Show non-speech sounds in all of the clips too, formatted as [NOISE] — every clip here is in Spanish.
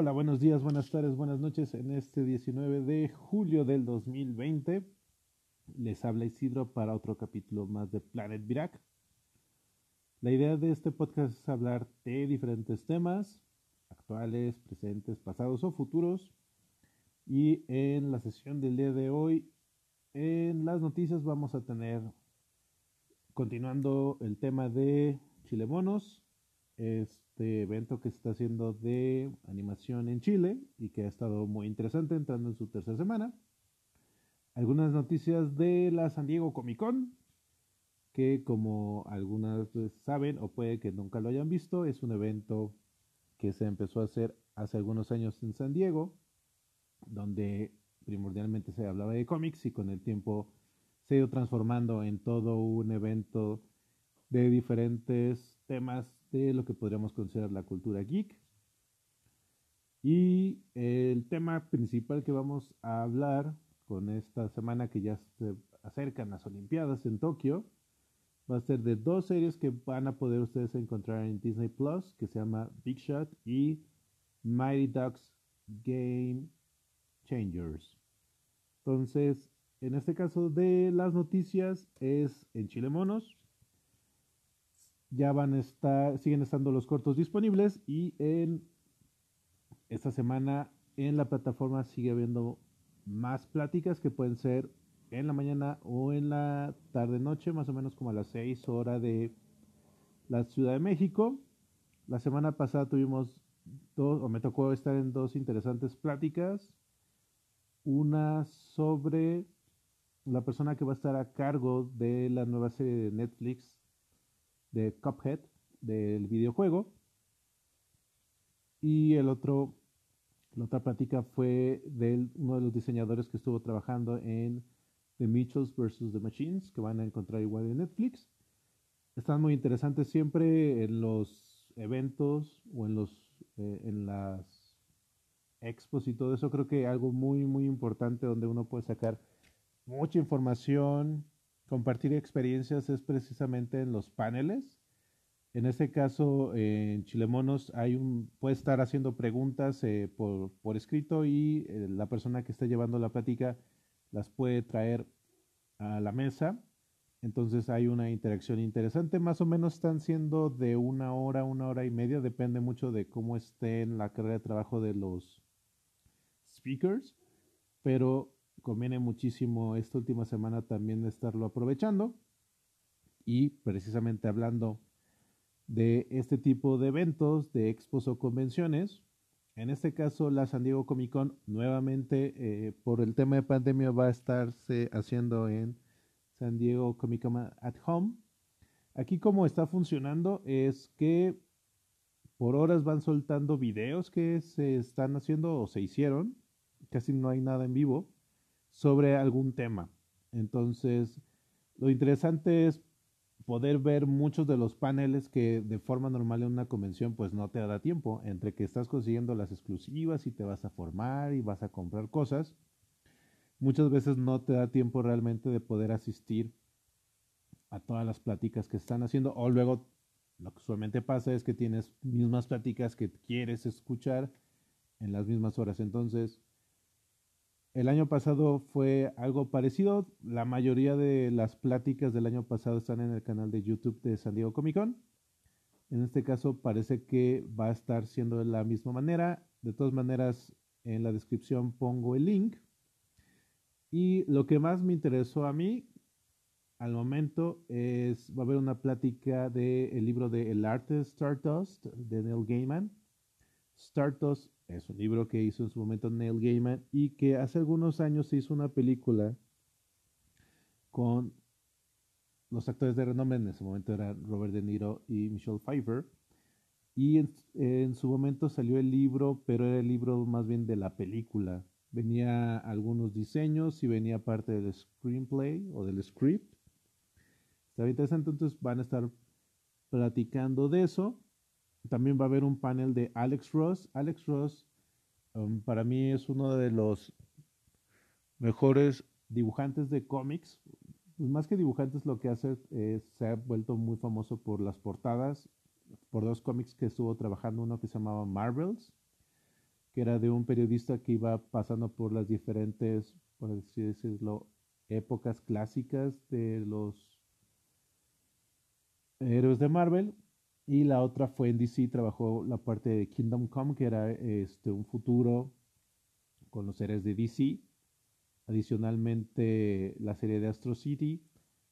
Hola, buenos días, buenas tardes, buenas noches. En este 19 de julio del 2020 les habla Isidro para otro capítulo más de Planet Virac. La idea de este podcast es hablar de diferentes temas, actuales, presentes, pasados o futuros. Y en la sesión del día de hoy, en las noticias vamos a tener, continuando el tema de Chilemonos, este evento que se está haciendo de animación en Chile y que ha estado muy interesante entrando en su tercera semana. Algunas noticias de la San Diego Comic Con, que como algunas saben o puede que nunca lo hayan visto, es un evento que se empezó a hacer hace algunos años en San Diego, donde primordialmente se hablaba de cómics y con el tiempo se ha ido transformando en todo un evento de diferentes temas de lo que podríamos considerar la cultura geek. Y el tema principal que vamos a hablar con esta semana que ya se acercan las Olimpiadas en Tokio va a ser de dos series que van a poder ustedes encontrar en Disney Plus, que se llama Big Shot y Mighty Ducks Game Changers. Entonces, en este caso de las noticias es en Chile Monos, ya van a estar, siguen estando los cortos disponibles y en esta semana en la plataforma sigue habiendo más pláticas que pueden ser en la mañana o en la tarde noche, más o menos como a las 6 horas de la Ciudad de México. La semana pasada tuvimos dos, o me tocó estar en dos interesantes pláticas. Una sobre la persona que va a estar a cargo de la nueva serie de Netflix de Cuphead, del videojuego. Y el otro, la otra plática fue de uno de los diseñadores que estuvo trabajando en The Mitchells vs. The Machines, que van a encontrar igual en Netflix. Están muy interesantes siempre en los eventos o en los eh, en las expos y todo eso. Creo que algo muy muy importante donde uno puede sacar mucha información, compartir experiencias es precisamente en los paneles. En este caso, en Chilemonos hay un, puede estar haciendo preguntas eh, por, por, escrito y eh, la persona que está llevando la plática las puede traer a la mesa. Entonces hay una interacción interesante. Más o menos están siendo de una hora, una hora y media. Depende mucho de cómo esté en la carrera de trabajo de los speakers. Pero conviene muchísimo esta última semana también estarlo aprovechando. Y precisamente hablando de este tipo de eventos, de expos o convenciones, en este caso la San Diego Comic Con nuevamente eh, por el tema de pandemia va a estarse haciendo en San Diego Comic Con at Home. Aquí como está funcionando es que por horas van soltando videos que se están haciendo o se hicieron, casi no hay nada en vivo, sobre algún tema. Entonces, lo interesante es poder ver muchos de los paneles que de forma normal en una convención pues no te da tiempo, entre que estás consiguiendo las exclusivas y te vas a formar y vas a comprar cosas, muchas veces no te da tiempo realmente de poder asistir a todas las pláticas que están haciendo o luego lo que usualmente pasa es que tienes mismas pláticas que quieres escuchar en las mismas horas. Entonces, el año pasado fue algo parecido. La mayoría de las pláticas del año pasado están en el canal de YouTube de San Diego Comic Con. En este caso parece que va a estar siendo de la misma manera. De todas maneras, en la descripción pongo el link. Y lo que más me interesó a mí al momento es, va a haber una plática del el libro de El arte de Stardust de Neil Gaiman. Stardust es un libro que hizo en su momento Neil Gaiman y que hace algunos años se hizo una película con los actores de renombre, en ese momento eran Robert De Niro y Michelle Pfeiffer. Y en, su momento salió el libro, pero era el libro más bien de la película. Venía algunos diseños y venía parte del screenplay o del script. Entonces van a estar platicando de eso. También va a haber un panel de Alex Ross. Alex Ross um, para mí es uno de los mejores dibujantes de cómics. Pues más que dibujantes lo que hace es, se ha vuelto muy famoso por las portadas, por dos cómics que estuvo trabajando, uno que se llamaba Marvels que era de un periodista que iba pasando por las diferentes, por así decirlo, épocas clásicas de los héroes de Marvel. Y la otra fue en DC, trabajó la parte de Kingdom Come, que era este, un futuro con los seres de DC. Adicionalmente, la serie de Astro City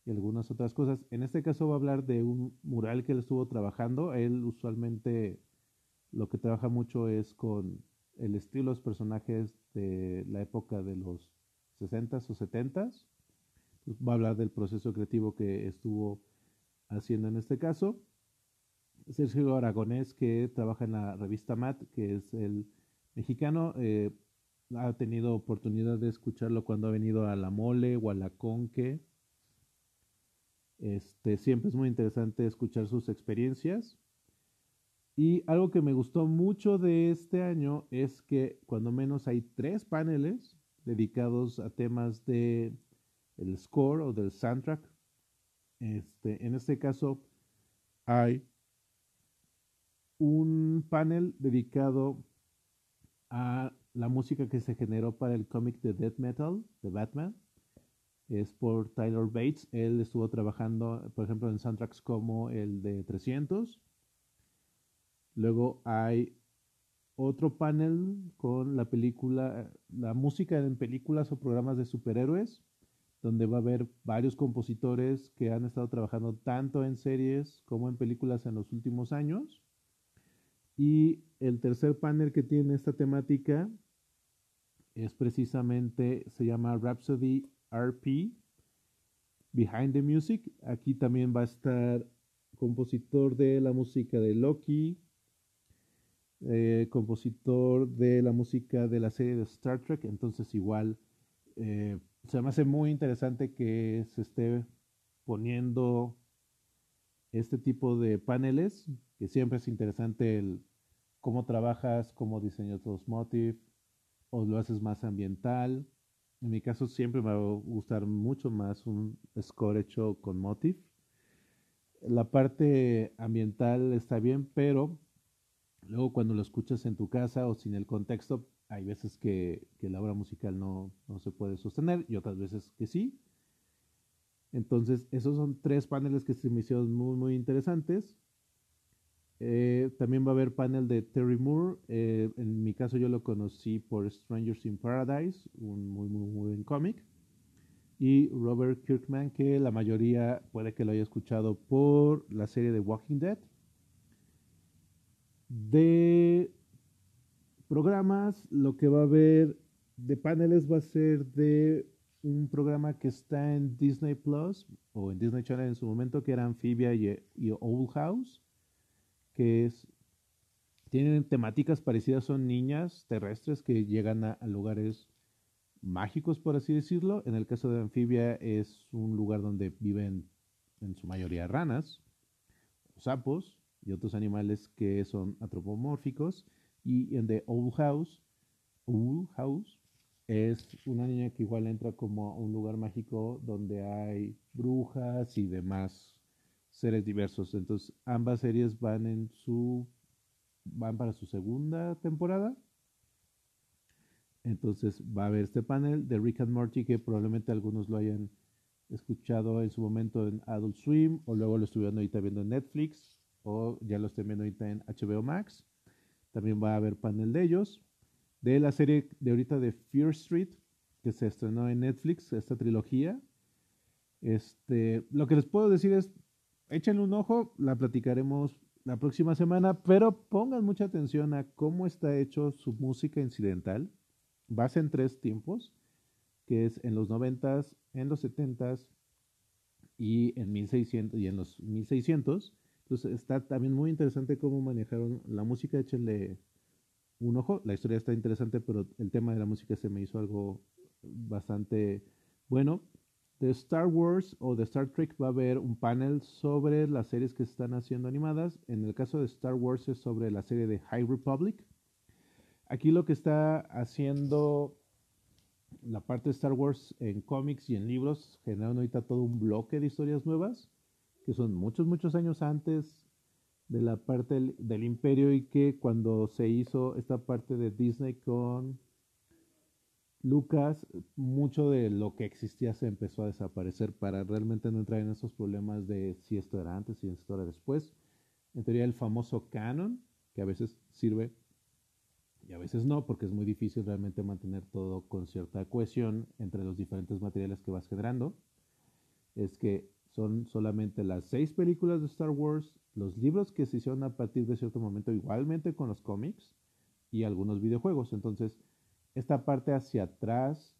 y algunas otras cosas. En este caso va a hablar de un mural que él estuvo trabajando. Él usualmente lo que trabaja mucho es con el estilo de los personajes de la época de los 60s o 70s. Pues, va a hablar del proceso creativo que estuvo haciendo en este caso. Sergio Aragonés, que trabaja en la revista MAT, que es el mexicano, eh, ha tenido oportunidad de escucharlo cuando ha venido a La Mole o a La Conque. Este, siempre es muy interesante escuchar sus experiencias. Y algo que me gustó mucho de este año es que cuando menos hay tres paneles dedicados a temas de el score o del soundtrack. Este, en este caso hay un panel dedicado a la música que se generó para el cómic de Death Metal de Batman. Es por Tyler Bates. Él estuvo trabajando, por ejemplo, en soundtracks como el de 300 Luego hay otro panel con la película, la música en películas o programas de superhéroes, donde va a haber varios compositores que han estado trabajando tanto en series como en películas en los últimos años. Y el tercer panel que tiene esta temática es precisamente, se llama Rhapsody RP, Behind the Music. Aquí también va a estar compositor de la música de Loki, eh, compositor de la música de la serie de Star Trek, entonces igual eh, se me hace muy interesante que se esté poniendo este tipo de paneles, que siempre es interesante el cómo trabajas, cómo diseñas los motifs, o lo haces más ambiental. En mi caso siempre me va a gustar mucho más un score hecho con motif. La parte ambiental está bien, pero Luego cuando lo escuchas en tu casa o sin el contexto, hay veces que, la obra musical no, se puede sostener y otras veces que sí. Entonces, esos son tres paneles que se me hicieron muy, muy interesantes. Eh, también va a haber panel de Terry Moore. Eh, en mi caso yo lo conocí por Strangers in Paradise, un muy, muy, muy buen cómic. Y Robert Kirkman, que la mayoría puede que lo haya escuchado por la serie de Walking Dead de programas, lo que va a haber de paneles va a ser de un programa que está en Disney Plus o en Disney Channel en su momento, que era Amphibia y, Old House, que es tienen temáticas parecidas, son niñas terrestres que llegan a, lugares mágicos, por así decirlo. En el caso de Amphibia es un lugar donde viven en su mayoría ranas, sapos, y otros animales que son antropomórficos. Y en The Old House, Old House es una niña que igual entra como a un lugar mágico donde hay brujas y demás seres diversos. Entonces ambas series van en su van para su segunda temporada. Entonces va a haber este panel de Rick and Morty que probablemente algunos lo hayan escuchado en su momento en Adult Swim o luego lo estuvieron ahorita viendo en Netflix o ya lo estén viendo ahorita en HBO Max. También va a haber panel de ellos. De la serie de ahorita de Fear Street, que se estrenó en Netflix, esta trilogía. Este, lo que les puedo decir es, échenle un ojo, la platicaremos la próxima semana, pero pongan mucha atención a cómo está hecho su música incidental. Base en tres tiempos, que es en los 90 en los 70 y en 1600 y en los 1600 entonces está también muy interesante cómo manejaron la música, échenle un ojo. La historia está interesante, pero el tema de la música se me hizo algo bastante bueno. De Star Wars o de Star Trek va a haber un panel sobre las series que están haciendo animadas. En el caso de Star Wars es sobre la serie de High Republic. Aquí lo que está haciendo la parte de Star Wars en cómics y en libros, generando ahorita todo un bloque de historias nuevas que son muchos, muchos años antes de la parte del, imperio y que cuando se hizo esta parte de Disney con Lucas, mucho de lo que existía se empezó a desaparecer para realmente no entrar en esos problemas de si esto era antes, si esto era después. En teoría el famoso canon, que a veces sirve y a veces no, porque es muy difícil realmente mantener todo con cierta cohesión entre los diferentes materiales que vas generando, es que son solamente las seis películas de Star Wars, los libros que se hicieron a partir de cierto momento, igualmente con los cómics y algunos videojuegos. Entonces, esta parte hacia atrás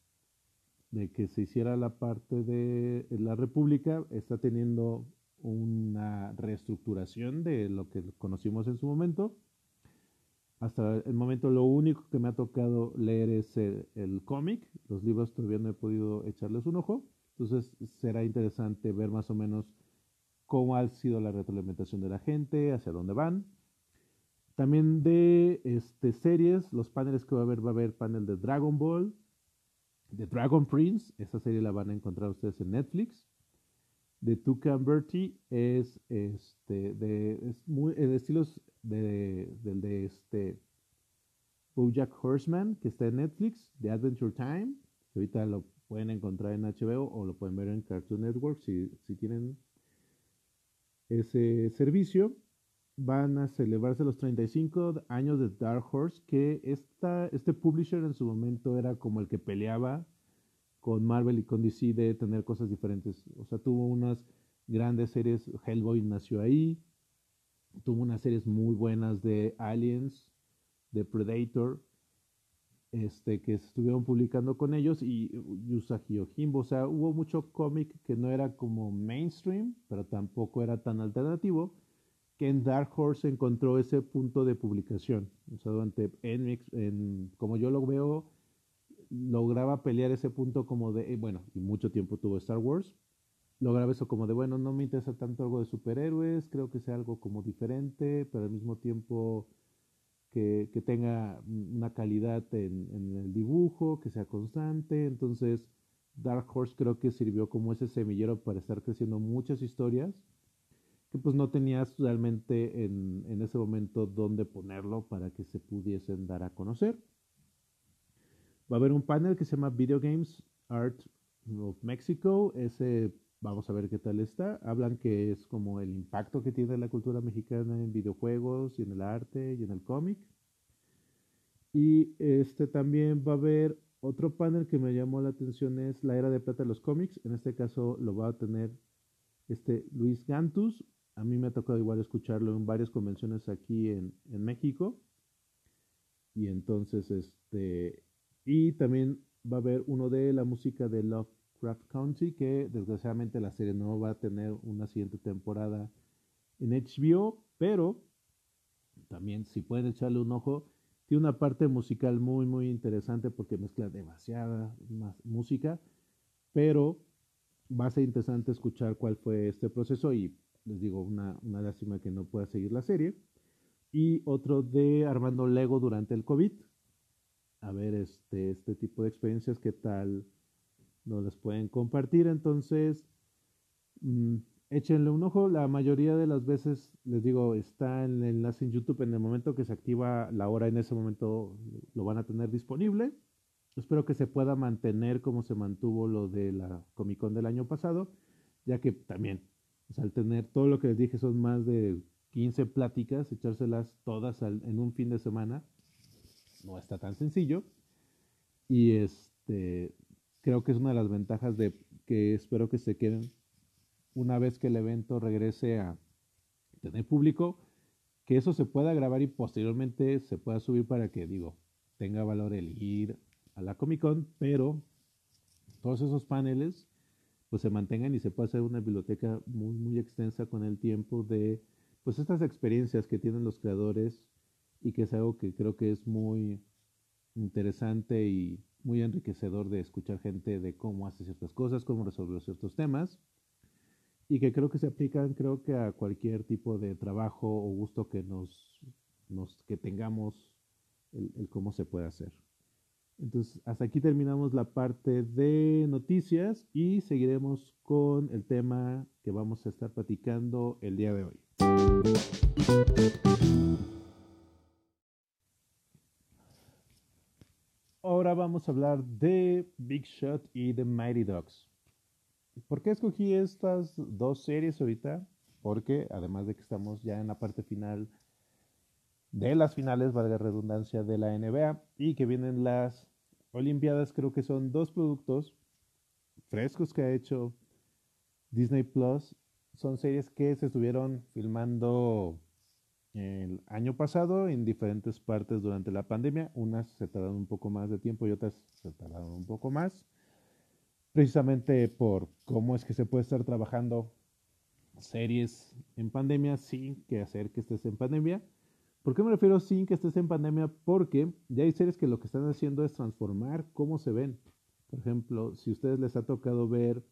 de que se hiciera la parte de la República está teniendo una reestructuración de lo que conocimos en su momento hasta el momento lo único que me ha tocado leer es el, cómic. Los libros todavía no he podido echarles un ojo. Entonces será interesante ver más o menos cómo ha sido la retroalimentación de la gente, hacia dónde van. También de este, series, los paneles que va a haber, va a haber panel de Dragon Ball, de Dragon Prince, esa serie la van a encontrar ustedes en Netflix. De Tuca Bertie es este de, es muy, de estilos de, del de este Bojack Horseman, que está en Netflix, de Adventure Time, que ahorita lo pueden encontrar en HBO o lo pueden ver en Cartoon Network si, si tienen ese servicio. Van a celebrarse los 35 años de Dark Horse, que esta, este publisher en su momento era como el que peleaba con Marvel y con DC de tener cosas diferentes. O sea, tuvo unas grandes series, Hellboy nació ahí, tuvo unas series muy buenas de Aliens, de Predator, este, que estuvieron publicando con ellos y Yusagi Ojimbo. O sea, hubo mucho cómic que no era como mainstream, pero tampoco era tan alternativo, que en Dark Horse encontró ese punto de publicación. O sea, durante, en, como yo lo veo, lograba pelear ese punto como de, eh, bueno, y mucho tiempo tuvo Star Wars, lograba eso como de, bueno, no me interesa tanto algo de superhéroes, creo que sea algo como diferente, pero al mismo tiempo que, tenga una calidad en, el dibujo, que sea constante. Entonces, Dark Horse creo que sirvió como ese semillero para estar creciendo muchas historias pues no tenías realmente en, en ese momento dónde ponerlo para que se pudiesen dar a conocer. Va a haber un panel que se llama Video Games Art of Mexico. Ese Vamos a ver qué tal está. Hablan que es como el impacto que tiene la cultura mexicana en videojuegos y en el arte y en el cómic. Y este también va a haber otro panel que me llamó la atención es la era de plata de los cómics. En este caso lo va a tener este Luis Gantus. A mí me ha tocado igual escucharlo en varias convenciones aquí en, en México. Y entonces, este, y también va a haber uno de la música de Love Craft Country, que desgraciadamente la serie no va a tener una siguiente temporada en HBO, pero también si pueden echarle un ojo, tiene una parte musical muy muy interesante porque mezcla demasiada música, pero va a ser interesante escuchar cuál fue este proceso y les digo una, una lástima que no pueda seguir la serie. Y otro de Armando Lego durante el COVID. A ver este, este tipo de experiencias, qué tal no las pueden compartir. Entonces, mm, échenle un ojo. La mayoría de las veces, les digo, está en el enlace en YouTube. En el momento que se activa la hora, en ese momento lo van a tener disponible. Espero que se pueda mantener como se mantuvo lo de la Comic Con del año pasado, ya que también, al tener todo lo que les dije, son más de 15 pláticas, echárselas todas en un fin de semana, no está tan sencillo. Y este, creo que es una de las ventajas de que espero que se queden una vez que el evento regrese a tener público, que eso se pueda grabar y posteriormente se pueda subir para que, digo, tenga valor el ir a la Comic Con, pero todos esos paneles pues se mantengan y se pueda hacer una biblioteca muy, muy extensa con el tiempo de pues estas experiencias que tienen los creadores y que es algo que creo que es muy interesante y muy enriquecedor de escuchar gente de cómo hace ciertas cosas, cómo resolver ciertos temas y que creo que se aplican creo que a cualquier tipo de trabajo o gusto que nos, nos que tengamos el, cómo se puede hacer. Entonces, hasta aquí terminamos la parte de noticias y seguiremos con el tema que vamos a estar platicando el día de hoy. Ahora vamos a hablar de Big Shot y de Mighty Dogs. ¿Por qué escogí estas dos series ahorita? Porque además de que estamos ya en la parte final de las finales, valga redundancia, de la NBA y que vienen las Olimpiadas, creo que son dos productos frescos que ha hecho Disney Plus. Son series que se estuvieron filmando el año pasado en diferentes partes durante la pandemia. Unas se tardaron un poco más de tiempo y otras se tardaron un poco más. Precisamente por cómo es que se puede estar trabajando series en pandemia sin que hacer que estés en pandemia. ¿Por qué me refiero sin que estés en pandemia? Porque ya hay series que lo que están haciendo es transformar cómo se ven. Por ejemplo, si a ustedes les ha tocado ver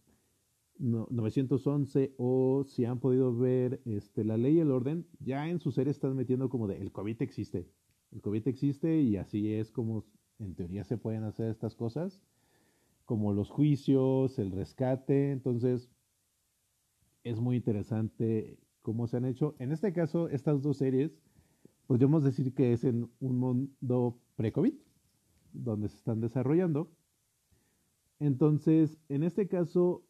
911 o si han podido ver este, La Ley y el Orden, ya en su serie están metiendo como de el COVID existe. El COVID existe y así es como en teoría se pueden hacer estas cosas, como los juicios, el rescate. Entonces, es muy interesante cómo se han hecho. En este caso, estas dos series, podríamos decir que es en un mundo pre-COVID, donde se están desarrollando. Entonces, en este caso,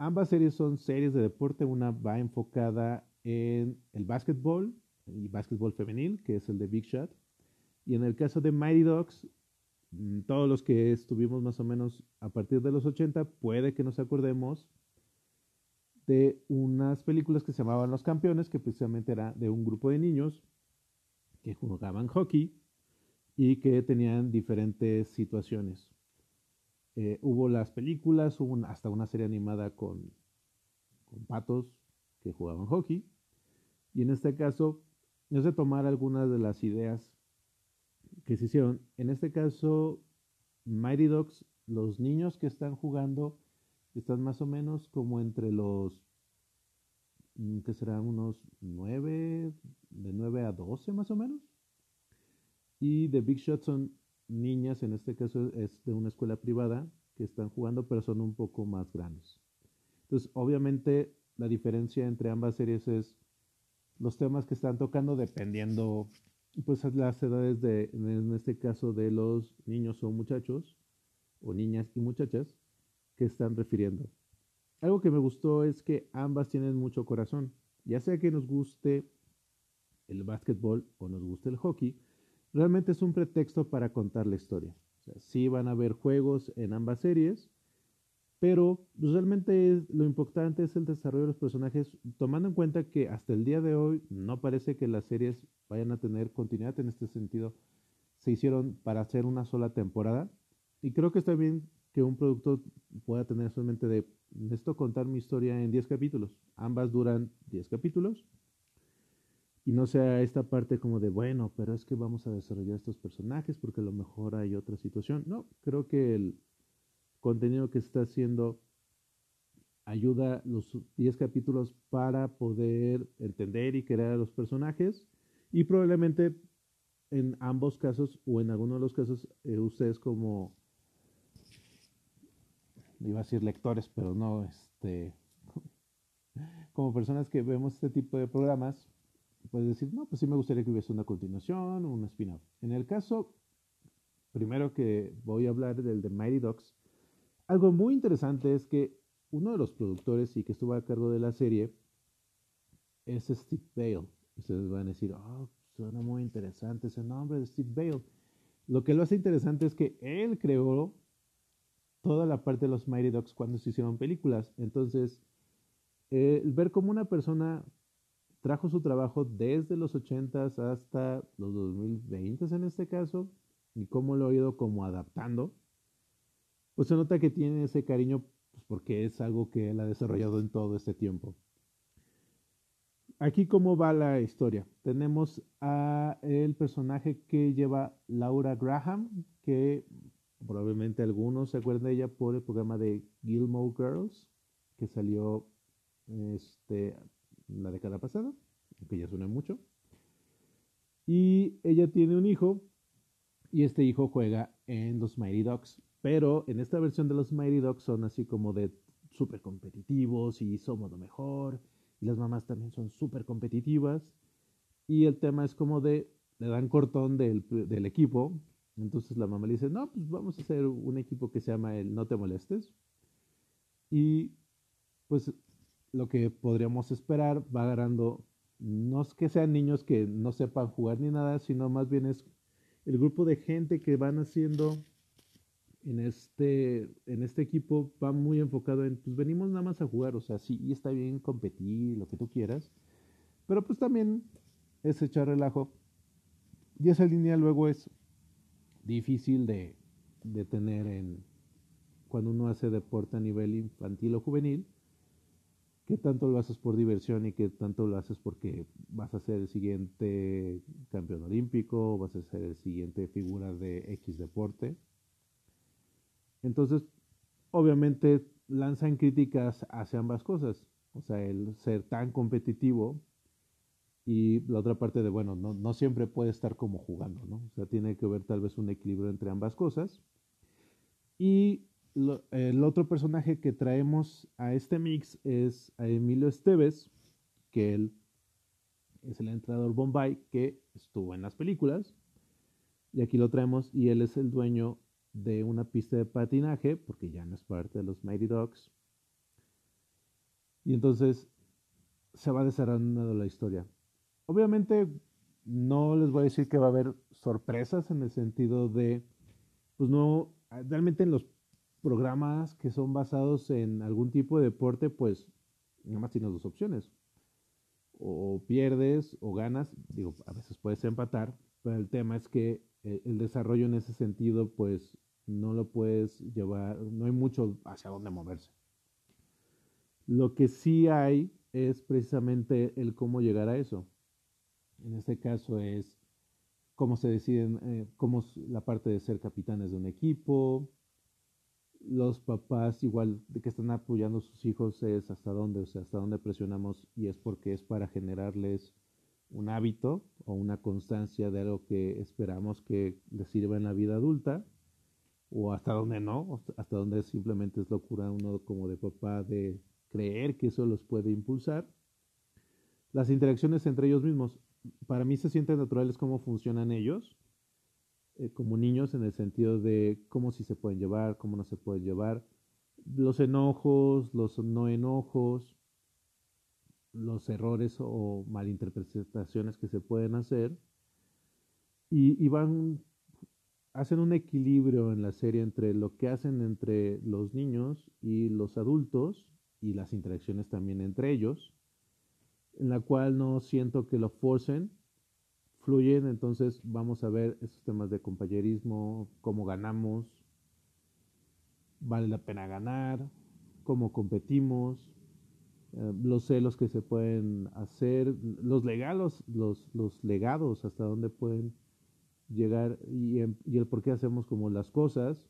Ambas series son series de deporte. Una va enfocada en el básquetbol y básquetbol femenil, que es el de Big Shot. Y en el caso de Mighty Dogs, mm, todos los que estuvimos más o menos a partir de los 80, puede que nos acordemos de unas películas que se llamaban Los Campeones, que precisamente era de un grupo de niños que jugaban hockey y que tenían diferentes situaciones. Eh, hubo las películas, hubo hasta una serie animada con, patos que jugaban hockey. Y en este caso, es de tomar algunas de las ideas que se hicieron. En este caso, Mighty Dogs, los niños que están jugando están más o menos como entre los, que serán unos 9, de 9 a 12 más o menos. Y The Big Shot son niñas, en este caso es de una escuela privada, que están jugando, pero son un poco más grandes. Entonces, obviamente, la diferencia entre ambas series es los temas que están tocando dependiendo, pues, las edades de, en este caso, de los niños o muchachos, o niñas y muchachas, que están refiriendo. Algo que me gustó es que ambas tienen mucho corazón. Ya sea que nos guste el básquetbol o nos guste el hockey, realmente es un pretexto para contar la historia. Sí van a haber juegos en ambas series, pero pues, realmente lo importante es el desarrollo de los personajes, tomando en cuenta que hasta el día de hoy no parece que las series vayan a tener continuidad en este sentido. Se hicieron para hacer una sola temporada y creo que está bien que un producto pueda tener solamente de esto contar mi historia en 10 capítulos. Ambas duran 10 capítulos y no sea esta parte como de, bueno, pero es que vamos a desarrollar estos personajes porque a lo mejor hay otra situación. No, creo que el contenido que está haciendo ayuda los 10 capítulos para poder entender y crear a los personajes y probablemente en ambos casos o en alguno de los casos eh, ustedes como iba a decir lectores pero no este [LAUGHS] como personas que vemos este tipo de programas puedes decir, no, pues sí me gustaría que hubiese una continuación un spin-off. En el caso, primero que voy a hablar del de Mighty Dogs, algo muy interesante es que uno de los productores y que estuvo a cargo de la serie es Steve Bale. Ustedes van a decir, oh, suena muy interesante ese nombre de Steve Bale. Lo que lo hace interesante es que él creó toda la parte de los Mighty Dogs cuando se hicieron películas. Entonces, ver cómo una persona trajo su trabajo desde los 80s hasta los 2020 en este caso, y cómo lo ha ido como adaptando, pues se nota que tiene ese cariño pues porque es algo que él ha desarrollado en todo este tiempo. Aquí cómo va la historia. Tenemos a el personaje que lleva Laura Graham, que probablemente algunos se acuerdan de ella por el programa de Gilmore Girls, que salió este, la década pasada, que ya suena mucho. Y ella tiene un hijo y este hijo juega en los Mighty Ducks. Pero en esta versión de los Mighty Ducks son así como de súper competitivos y somos lo mejor. Y las mamás también son súper competitivas. Y el tema es como de, le dan cortón del, del equipo Entonces la mamá le dice, no, pues vamos a hacer un equipo que se llama el No Te Molestes. Y pues lo que podríamos esperar va agarrando, no es que sean niños que no sepan jugar ni nada, sino más bien es el grupo de gente que van haciendo en este, en este equipo va muy enfocado en, pues venimos nada más a jugar, o sea, sí, está bien competir, lo que tú quieras, pero pues también es echar relajo. Y esa línea luego es difícil de, de tener en cuando uno hace deporte a nivel infantil o juvenil, qué tanto lo haces por diversión y qué tanto lo haces porque vas a ser el siguiente campeón olímpico, vas a ser el siguiente figura de X deporte. Entonces, obviamente lanzan críticas hacia ambas cosas, o sea, el ser tan competitivo y la otra parte de, bueno, no, no siempre puede estar como jugando, ¿no? O sea, tiene que haber tal vez un equilibrio entre ambas cosas. Y el otro personaje que traemos a este mix es a Emilio Esteves, que él es el entrenador Bombay que estuvo en las películas. Y aquí lo traemos y él es el dueño de una pista de patinaje, porque ya no es parte de los Mighty Dogs. Y entonces se va desarrollando la historia. Obviamente no les voy a decir que va a haber sorpresas en el sentido de, pues no, realmente en los programas que son basados en algún tipo de deporte, pues nada más tienes dos opciones. O pierdes o ganas, digo, a veces puedes empatar, pero el tema es que eh, el desarrollo en ese sentido, pues no lo puedes llevar, no hay mucho hacia dónde moverse. Lo que sí hay es precisamente el cómo llegar a eso. En este caso es cómo se deciden, eh, cómo es la parte de ser capitanes de un equipo, los papás igual de que están apoyando a sus hijos es hasta dónde, o sea, hasta dónde presionamos y es porque es para generarles un hábito o una constancia de algo que esperamos que les sirva en la vida adulta o hasta dónde no, hasta dónde simplemente es locura uno como de papá de creer que eso los puede impulsar. Las interacciones entre ellos mismos, para mí se sienten naturales cómo funcionan ellos eh, como niños en el sentido de cómo sí se pueden llevar, cómo no se pueden llevar, los enojos, los no enojos, los errores o malinterpretaciones que se pueden hacer y, y van hacen un equilibrio en la serie entre lo que hacen entre los niños y los adultos y las interacciones también entre ellos, en la cual no siento que lo forcen, fluyen, entonces vamos a ver esos temas de compañerismo, cómo ganamos, vale la pena ganar, cómo competimos, eh, los celos que se pueden hacer, los legados, los, los legados, hasta dónde pueden llegar y, y, el por qué hacemos como las cosas.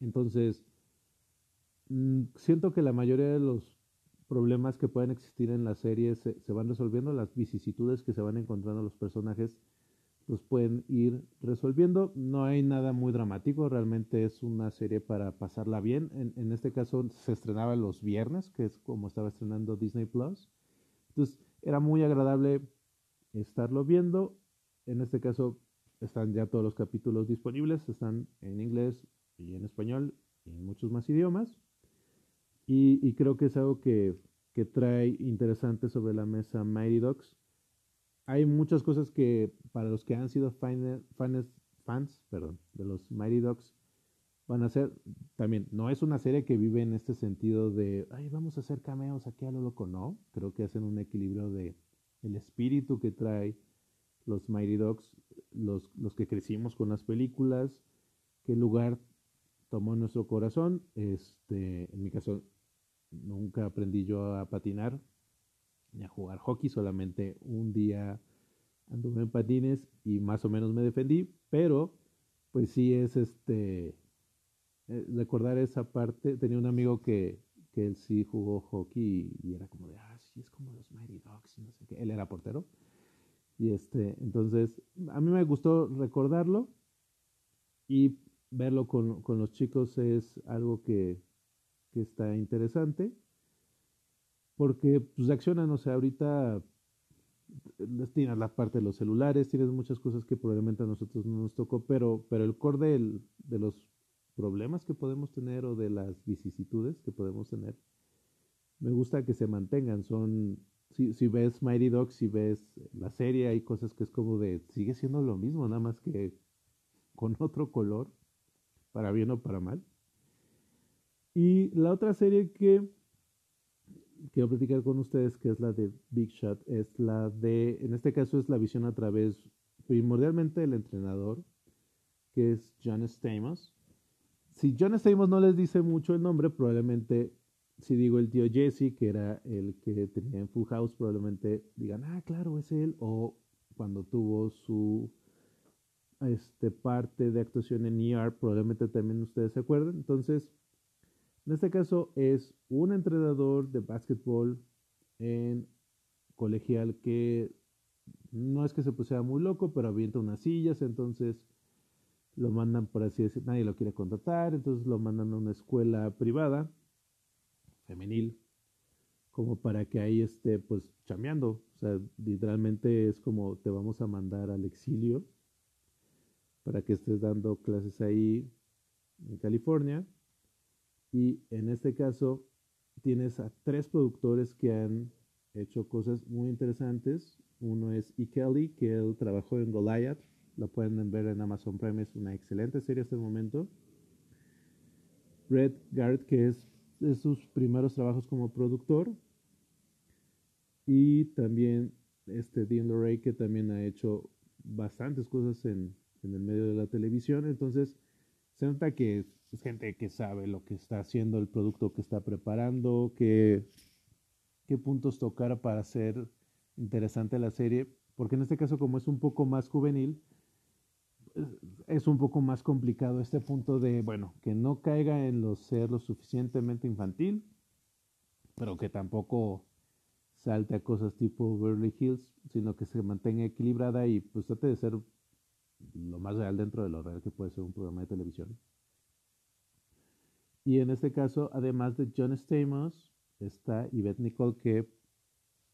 Entonces, mm, siento que la mayoría de los problemas que pueden existir en la serie se, van resolviendo, las vicisitudes que se van encontrando los personajes los pueden ir resolviendo. No hay nada muy dramático, realmente es una serie para pasarla bien. En, en este caso se estrenaba los viernes, que es como estaba estrenando Disney Plus. Entonces era muy agradable estarlo viendo. En este caso están ya todos los capítulos disponibles, están en inglés y en español y en muchos más idiomas. Y, creo que es algo que, trae interesante sobre la mesa Mighty Dogs. Hay muchas cosas que para los que han sido fans, fans perdón, de los Mighty Dogs van a ser también, no es una serie que vive en este sentido de, ay, vamos a hacer cameos aquí a lo loco, no, creo que hacen un equilibrio de el espíritu que trae los Mighty Dogs, los, los que crecimos con las películas, qué lugar tomó nuestro corazón, este, en mi caso nunca aprendí yo a patinar ni a jugar hockey, solamente un día anduve en patines y más o menos me defendí, pero pues sí es este eh, recordar esa parte, tenía un amigo que, que él sí jugó hockey y, era como de, ah, sí, es como los Mighty Dogs, no sé qué, él era portero. Y este, entonces, a mí me gustó recordarlo y verlo con, con los chicos es algo que, que está interesante. Porque pues accionan, o sea, ahorita tienes la parte de los celulares, tienes muchas cosas que probablemente a nosotros no nos tocó, pero, pero el core de los problemas que podemos tener o de las vicisitudes que podemos tener, me gusta que se mantengan. Son, si, si ves Mighty Dogs, si ves la serie, hay cosas que es como de, sigue siendo lo mismo, nada más que con otro color, para bien o para mal. Y la otra serie que quiero platicar con ustedes, que es la de Big Shot, es la de, en este caso es la visión a través primordialmente del entrenador, que es John Stamos. Si John Stamos no les dice mucho el nombre, probablemente si digo el tío Jesse, que era el que tenía en Full House, probablemente digan, ah, claro, es él, o cuando tuvo su este, parte de actuación en ER, probablemente también ustedes se acuerden. Entonces, en este caso es un entrenador de básquetbol en colegial que no es que se pusiera muy loco, pero avienta unas sillas, entonces lo mandan, por así decir, nadie lo quiere contratar, entonces lo mandan a una escuela privada, femenil, como para que ahí esté pues chameando. O sea, literalmente es como te vamos a mandar al exilio para que estés dando clases ahí en California y en este caso tienes a tres productores que han hecho cosas muy interesantes. Uno es E. Kelly, que él trabajó en Goliath. Lo pueden ver en Amazon Prime, es una excelente serie hasta el momento. Red Garrett, que es de sus primeros trabajos como productor. Y también este Dean Lorey, que también ha hecho bastantes cosas en, en el medio de la televisión. Entonces, se nota que es gente que sabe lo que está haciendo, el producto que está preparando, qué, puntos tocar para hacer interesante la serie, porque en este caso como es un poco más juvenil, es un poco más complicado este punto de, bueno, que no caiga en lo ser lo suficientemente infantil, pero que tampoco salte a cosas tipo Beverly Hills, sino que se mantenga equilibrada y pues trate de ser lo más real dentro de lo real que puede ser un programa de televisión. Y en este caso, además de John Stamos, está Yvette Nicole, que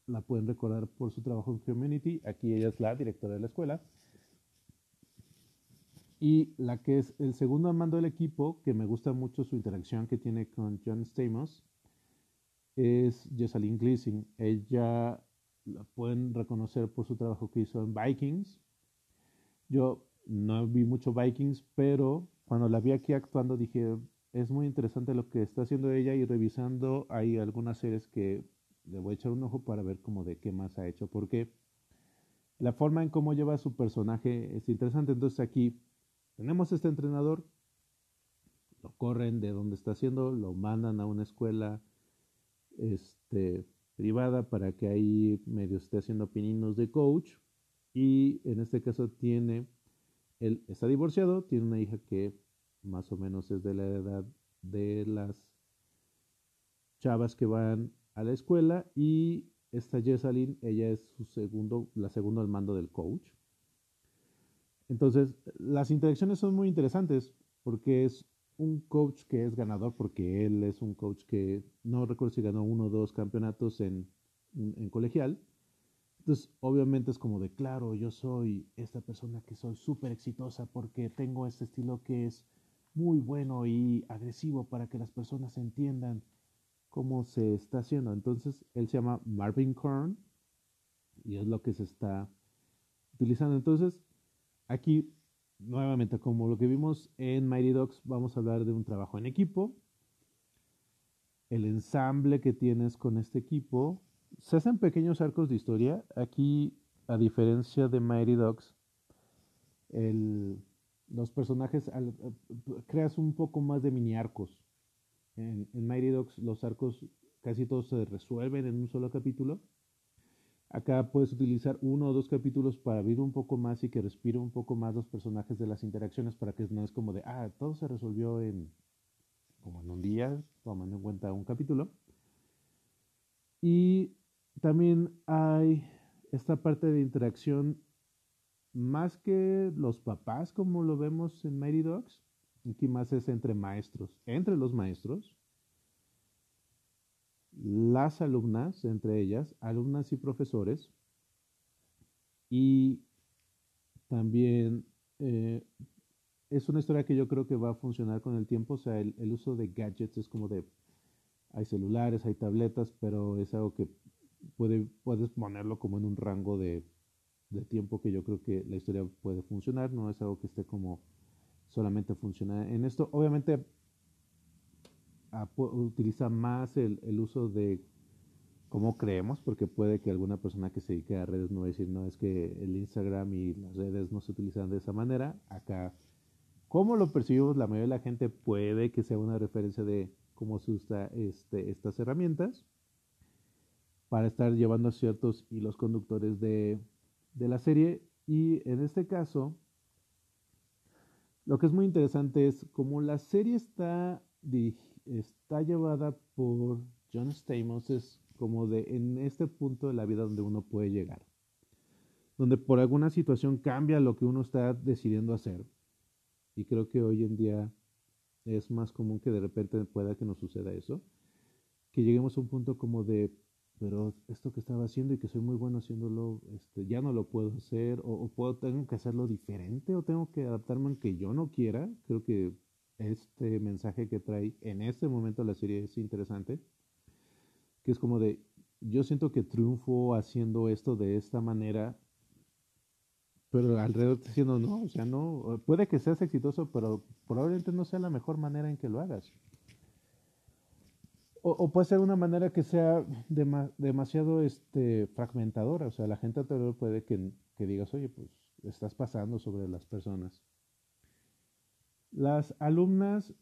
la pueden recordar por su trabajo en Community. Aquí ella es la directora de la escuela. Y la que es el segundo mando del equipo, que me gusta mucho su interacción que tiene con John Stamos, es Jessalyn Gleasing. Ella la pueden reconocer por su trabajo que hizo en Vikings. Yo no vi mucho Vikings, pero cuando la vi aquí actuando dije, es muy interesante lo que está haciendo ella y revisando hay algunas series que le voy a echar un ojo para ver cómo de qué más ha hecho, porque la forma en cómo lleva su personaje es interesante. Entonces aquí tenemos este entrenador, lo corren de donde está haciendo, lo mandan a una escuela este, privada para que ahí medio esté haciendo pininos de coach y en este caso tiene, él está divorciado, tiene una hija que más o menos es de la edad de las chavas que van a la escuela y esta Jessalyn, ella es su segundo, la segunda al mando del coach. Entonces, las interacciones son muy interesantes porque es un coach que es ganador, porque él es un coach que no recuerdo si ganó uno o dos campeonatos en, en colegial. Entonces, obviamente es como de, claro, yo soy esta persona que soy súper exitosa porque tengo este estilo que es muy bueno y agresivo para que las personas entiendan cómo se está haciendo. Entonces, él se llama Marvin Korn y es lo que se está utilizando. Entonces, aquí, nuevamente, como lo que vimos en Mighty Dogs, vamos a hablar de un trabajo en equipo. El ensamble que tienes con este equipo. Se hacen pequeños arcos de historia. Aquí, a diferencia de Mighty Dogs, el, los personajes, creas un poco más de mini arcos. En, en Mighty Dogs los arcos casi todos se resuelven en un solo capítulo. Acá puedes utilizar uno o dos capítulos para abrir un poco más y que respire un poco más los personajes de las interacciones para que no es como de, ah, todo se resolvió en como en un día, tomando en cuenta un capítulo. Y también hay esta parte de interacción más que los papás como lo vemos en Mighty Dogs, aquí más es entre maestros, entre los maestros, las alumnas, entre ellas, alumnas y profesores, Y también eh, es una historia que yo creo que va a funcionar con el tiempo. O sea, el, uso de gadgets es como de, hay celulares, hay tabletas, pero es algo que puede, puedes ponerlo como en un rango de, de tiempo que yo creo que la historia puede funcionar. No es algo que esté como solamente funciona en esto. Obviamente utiliza más el, el, uso de cómo creemos, porque puede que alguna persona que se dedique a redes no va a decir, no, es que el Instagram y las redes no se utilizan de esa manera. Acá, cómo lo percibimos la mayoría de la gente puede que sea una referencia de cómo se usa este, estas herramientas para estar llevando ciertos hilos conductores de, de la serie. Y en este caso, lo que es muy interesante es como la serie está, está llevada por John Stamos, es como de en este punto de la vida donde uno puede llegar, donde por alguna situación cambia lo que uno está decidiendo hacer. Y creo que hoy en día es más común que de repente pueda que nos suceda eso, que lleguemos a un punto como de, pero esto que estaba haciendo y que soy muy bueno haciéndolo, este, ya no lo puedo hacer, o, puedo, tengo que hacerlo diferente, o tengo que adaptarme aunque yo no quiera. Creo que este mensaje que trae en este momento la serie es interesante, que es como de, yo siento que triunfo haciendo esto de esta manera, pero alrededor diciendo, no, o sea, no, puede que seas exitoso, pero probablemente no sea la mejor manera en que lo hagas. O, puede ser una manera que sea demasiado este, fragmentadora. O sea, la gente alrededor puede que, digas, oye, pues estás pasando sobre las personas. Las alumnas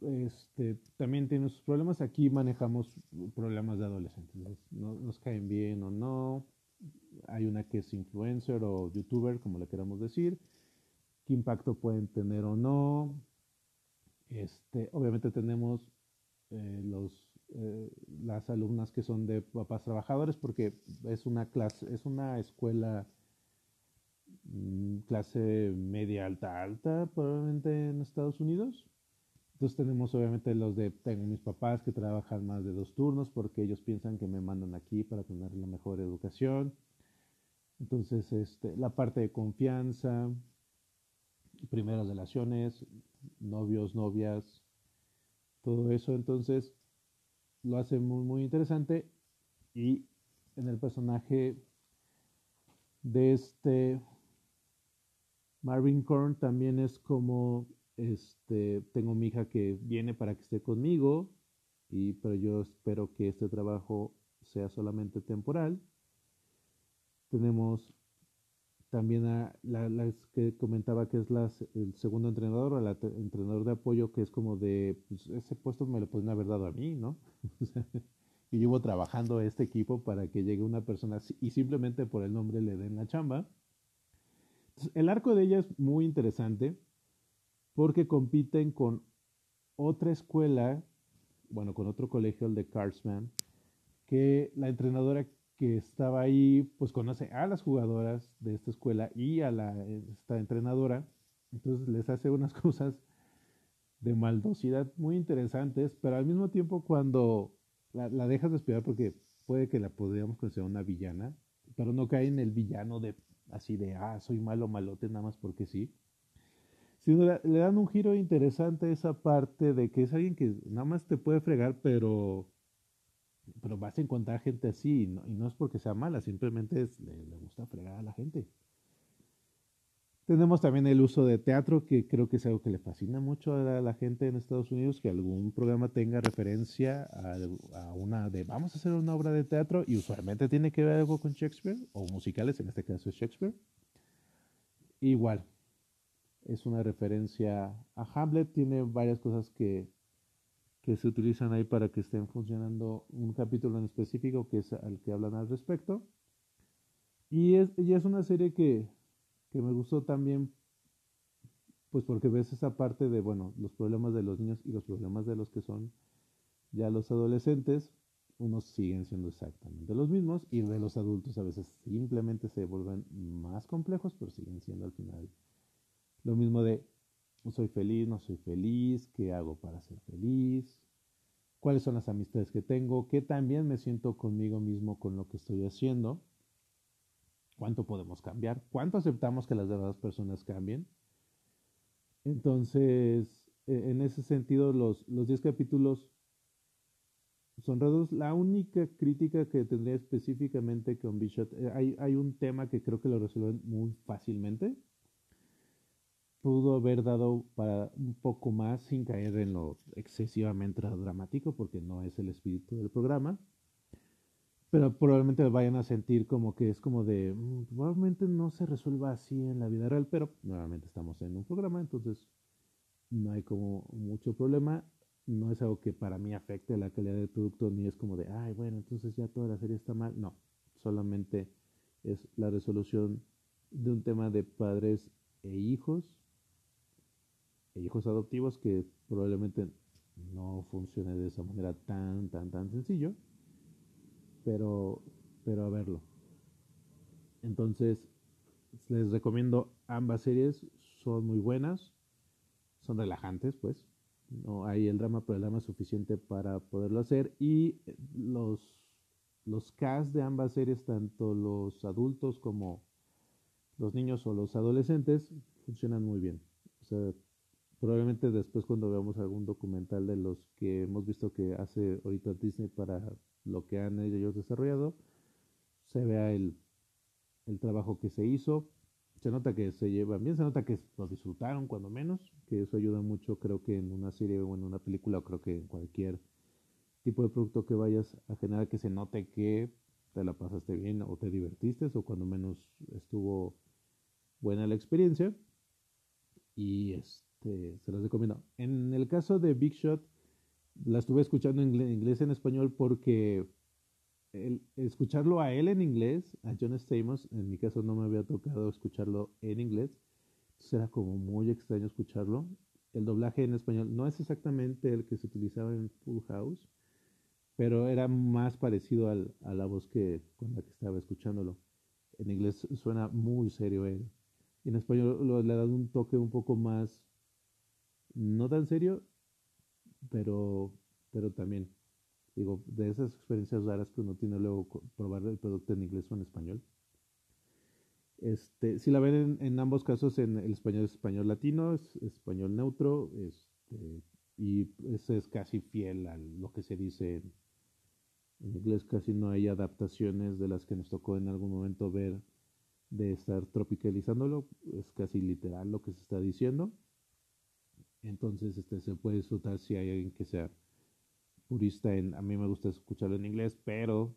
este, también tienen sus problemas. Aquí manejamos problemas de adolescentes. No, nos caen bien o no. Hay una que es influencer o youtuber, como le queramos decir. ¿Qué impacto pueden tener o no? Este, obviamente tenemos eh, los, eh, las alumnas que son de papás trabajadores porque es una clase, es una escuela mm, clase media alta alta probablemente en Estados Unidos. Entonces tenemos obviamente los de, tengo mis papás que trabajan más de dos turnos porque ellos piensan que me mandan aquí para tener la mejor educación. Entonces, este, la parte de confianza, primeras relaciones, novios, novias, todo eso entonces lo hace muy, muy interesante. Y en el personaje de este Marvin Korn también es como, este, tengo mi hija que viene para que esté conmigo, y, pero yo espero que este trabajo sea solamente temporal. Tenemos también a la, que comentaba que es la, el segundo entrenador o el entrenador de apoyo, que es como de, pues ese puesto me lo pueden haber dado a mí, ¿no? [LAUGHS] y llevo trabajando este equipo para que llegue una persona y simplemente por el nombre le den la chamba. el arco de ella es muy interesante porque compiten con otra escuela, bueno, con otro colegio, el de Cardsman, que la entrenadora que estaba ahí, pues conoce a las jugadoras de esta escuela y a la, esta entrenadora. Entonces les hace unas [LAUGHS] cosas de maldosidad muy interesantes, pero al mismo tiempo cuando la, dejas de porque puede que la podríamos considerar una villana, pero no cae en el villano de así de, ah, soy malo, malote, nada más porque sí. Sino le, le dan un giro interesante a esa parte de que es alguien que nada más te puede fregar, pero pero vas a encontrar gente así, y no, es porque sea mala, simplemente es, le, gusta fregar a la gente. Tenemos también el uso de teatro, que creo que es algo que le fascina mucho a la, gente en Estados Unidos, que algún programa tenga referencia a, una de, vamos a hacer una obra de teatro, y usualmente tiene que ver algo con Shakespeare, o musicales, en este caso es Shakespeare. Igual, es una referencia a Hamlet, tiene varias cosas que que se utilizan ahí para que estén funcionando un capítulo en específico que es al que hablan al respecto. Y es, y es una serie que, que me gustó también, pues porque ves esa parte de, bueno, los problemas de los niños y los problemas de los que son ya los adolescentes, unos siguen siendo exactamente los mismos y de los adultos a veces simplemente se vuelven más complejos, pero siguen siendo al final lo mismo de soy feliz, no soy feliz, qué hago para ser feliz, cuáles son las amistades que tengo, qué también me siento conmigo mismo con lo que estoy haciendo. cuánto podemos cambiar, cuánto aceptamos que las demás personas cambien. Entonces, e, en ese sentido, los, los 10 capítulos son redos. La única crítica que tendría específicamente con Bishop, eh, hay, hay un tema que creo que lo resuelven muy fácilmente. Pudo haber dado para un poco más sin caer en lo excesivamente dramático, porque no es el espíritu del programa pero probablemente vayan a sentir como que es como de, mm, probablemente no se resuelva así en la vida real, pero nuevamente estamos en un programa, entonces no hay como mucho problema. No es algo que para mí afecte la calidad del producto, ni es como de, ay, bueno, entonces ya toda la serie está mal. No, solamente es la resolución de un tema de padres e hijos, hijos adoptivos que probablemente no funcione de esa manera tan, tan, tan sencillo pero, pero a verlo. Entonces, les recomiendo ambas series, son muy buenas, son relajantes, pues. No hay el drama, pero el drama suficiente para poderlo hacer. Y los, los cast de ambas series, tanto los adultos como los niños o los adolescentes, funcionan muy bien. O sea, probablemente después cuando veamos algún documental de los que hemos visto que hace ahorita Disney para lo que han ellos desarrollado, se vea el, el trabajo que se hizo, se nota que se llevan bien, se nota que lo disfrutaron cuando menos, que eso ayuda mucho creo que en una serie o en una película o creo que en cualquier tipo de producto que vayas a generar que se note que te la pasaste bien o te divertiste o cuando menos estuvo buena la experiencia. Y este se los recomiendo. En el caso de Big Shot la estuve escuchando en inglés en español porque escucharlo a él en inglés, a John Stamos, en mi caso no me había tocado escucharlo en inglés, entonces era como muy extraño escucharlo. El doblaje en español no es exactamente el que se utilizaba en Full House, pero era más parecido al, a la voz que con la que estaba escuchándolo. En inglés suena muy serio él. En español le ha dado un toque un poco más, no tan serio, pero, pero también, digo, de esas experiencias raras que uno tiene luego probar el producto en inglés o en español. Este, si la ven en, ambos casos, en el español es español latino, es español neutro, este, y ese es casi fiel a lo que se dice en, en, inglés, casi no hay adaptaciones de las que nos tocó en algún momento ver de estar tropicalizándolo, es casi literal lo que se está diciendo. Entonces, este, se puede disfrutar si hay alguien que sea purista en, a mí me gusta escucharlo en inglés, pero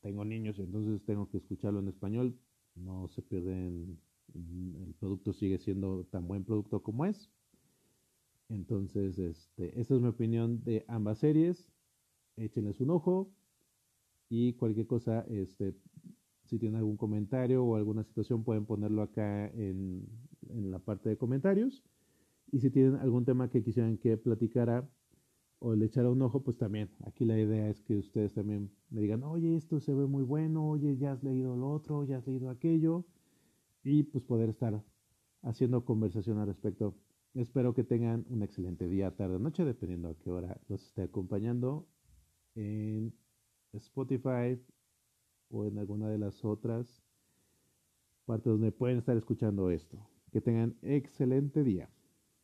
tengo niños, entonces tengo que escucharlo en español. No se pierden, el producto sigue siendo tan buen producto como es. Entonces, este, esta es mi opinión de ambas series. Échenles un ojo y cualquier cosa, este, si tienen algún comentario o alguna situación, pueden ponerlo acá en, en la parte de comentarios. Y si tienen algún tema que quisieran que platicara o le echara un ojo, pues también. Aquí la idea es que ustedes también me digan, oye, esto se ve muy bueno, oye, ya has leído lo otro, ya has leído aquello. Y pues poder estar haciendo conversación al respecto. Espero que tengan un excelente día, tarde, noche, dependiendo a qué hora los esté acompañando en Spotify o en alguna de las otras partes donde pueden estar escuchando esto. Que tengan excelente día.